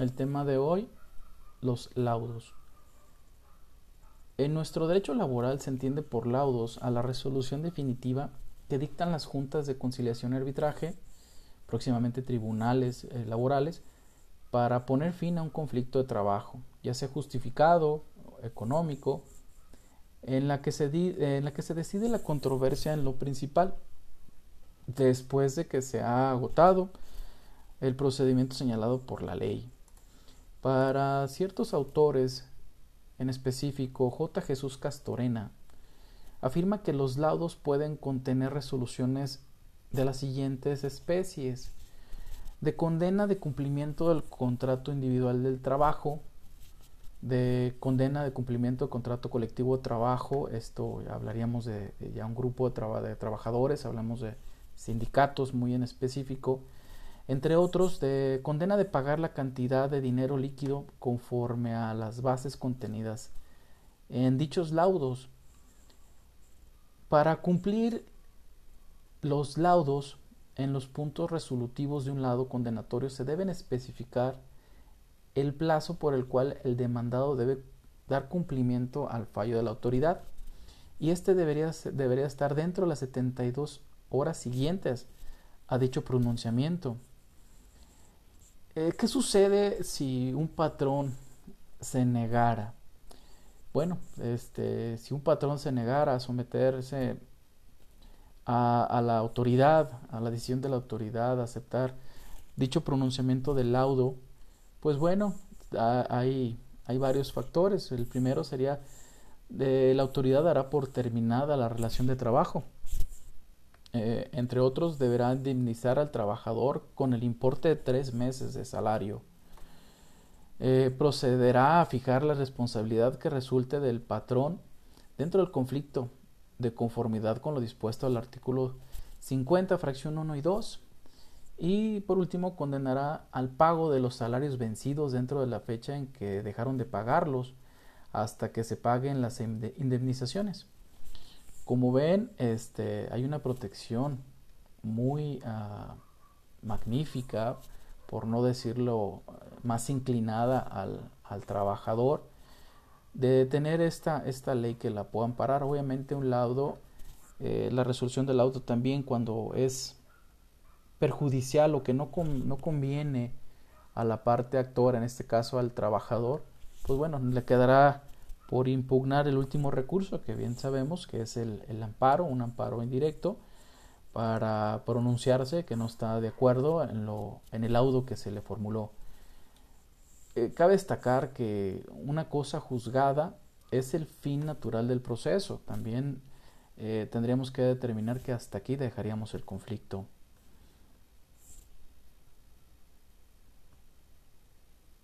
el tema de hoy, los laudos. En nuestro derecho laboral se entiende por laudos a la resolución definitiva que dictan las juntas de conciliación y arbitraje, próximamente tribunales eh, laborales, para poner fin a un conflicto de trabajo, ya sea justificado, económico, en la que se, en la que se decide la controversia en lo principal, después de que se ha agotado el procedimiento señalado por la ley. Para ciertos autores, en específico J. Jesús Castorena, afirma que los laudos pueden contener resoluciones de las siguientes especies de condena de cumplimiento del contrato individual del trabajo, de condena de cumplimiento del contrato colectivo de trabajo, esto hablaríamos de, ya un grupo de, de trabajadores, hablamos de sindicatos muy en específico, entre otros, de condena de pagar la cantidad de dinero líquido conforme a las bases contenidas en dichos laudos. Para cumplir los laudos en los puntos resolutivos de un lado condenatorio se deben especificar el plazo por el cual el demandado debe dar cumplimiento al fallo de la autoridad y este debería, debería estar dentro de las 72 horas siguientes a dicho pronunciamiento. Eh, ¿Qué sucede si un patrón se negara? Bueno, este, si un patrón se negara a someterse a, la autoridad, a la decisión de la autoridad, a aceptar dicho pronunciamiento del laudo, pues bueno, hay, hay varios factores. El primero sería de la autoridad dará por terminada la relación de trabajo. Eh, entre otros, deberá indemnizar al trabajador con el importe de tres meses de salario. Eh, procederá a fijar la responsabilidad que resulte del patrón dentro del conflicto de conformidad con lo dispuesto al artículo 50, fracción 1 y 2. Y por último, condenará al pago de los salarios vencidos dentro de la fecha en que dejaron de pagarlos hasta que se paguen las indemnizaciones. Como ven, este, hay una protección muy ah, magnífica, por no decirlo más inclinada al, trabajador, de tener esta, esta ley que la pueda amparar. Obviamente un laudo, eh, la resolución del laudo también cuando es perjudicial o que no, no conviene a la parte actora, en este caso al trabajador, pues bueno, le quedará por impugnar el último recurso, que bien sabemos que es el, amparo, un amparo indirecto, para pronunciarse que no está de acuerdo en, lo, en el laudo que se le formuló. Eh, cabe destacar que una cosa juzgada es el fin natural del proceso. También eh, tendríamos que determinar que hasta aquí dejaríamos el conflicto.